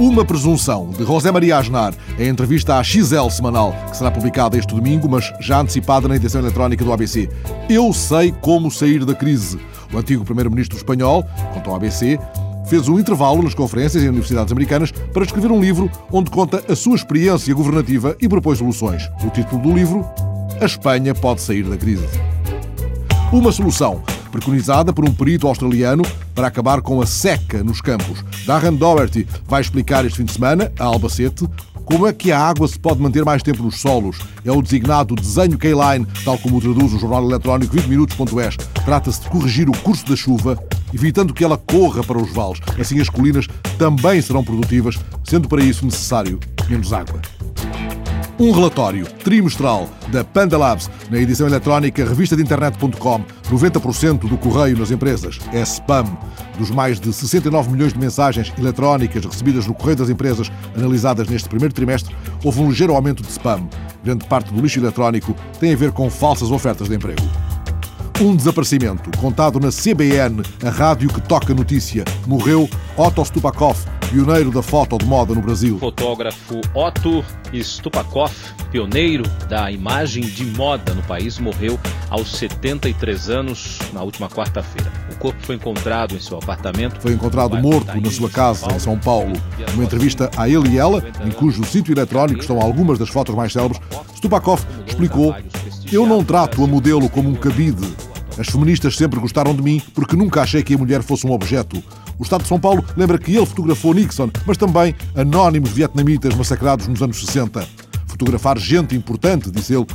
Uma presunção, de José Maria Asnar, em entrevista à XL semanal, que será publicada este domingo, mas já antecipada na edição eletrónica do ABC. Eu sei como sair da crise. O antigo primeiro-ministro espanhol, contou ao ABC, fez um intervalo nas conferências em universidades americanas para escrever um livro onde conta a sua experiência governativa e propôs soluções. O título do livro: A Espanha pode sair da crise. Uma solução preconizada por um perito australiano para acabar com a seca nos campos. Darren Doherty vai explicar este fim de semana, a Albacete, como é que a água se pode manter mais tempo nos solos. É o designado desenho K-Line, tal como o traduz o jornal eletrónico 20minutos.es. Trata-se de corrigir o curso da chuva, evitando que ela corra para os vales. Assim as colinas também serão produtivas, sendo para isso necessário menos água. Um relatório trimestral da Panda Labs na edição eletrónica revista de internet.com. 90% do correio nas empresas é spam. Dos mais de 69 milhões de mensagens eletrónicas recebidas no correio das empresas analisadas neste primeiro trimestre, houve um ligeiro aumento de spam. Grande parte do lixo eletrónico tem a ver com falsas ofertas de emprego. Um desaparecimento contado na CBN, a rádio que toca notícia. Morreu Otto Stupakov, pioneiro da foto de moda no Brasil. fotógrafo Otto Stupakov, pioneiro da imagem de moda no país, morreu aos 73 anos na última quarta-feira. O corpo foi encontrado em seu apartamento. Foi encontrado morto na sua casa em São Paulo. Numa entrevista a ele e ela, em cujo sítio eletrónico estão algumas das fotos mais célebres, Stupakov explicou: Eu não trato a modelo como um cabide. As feministas sempre gostaram de mim porque nunca achei que a mulher fosse um objeto. O Estado de São Paulo lembra que ele fotografou Nixon, mas também anónimos vietnamitas massacrados nos anos 60. Fotografar gente importante, diz ele,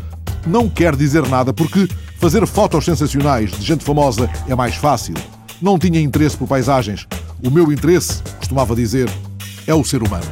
não quer dizer nada porque fazer fotos sensacionais de gente famosa é mais fácil. Não tinha interesse por paisagens. O meu interesse, costumava dizer, é o ser humano.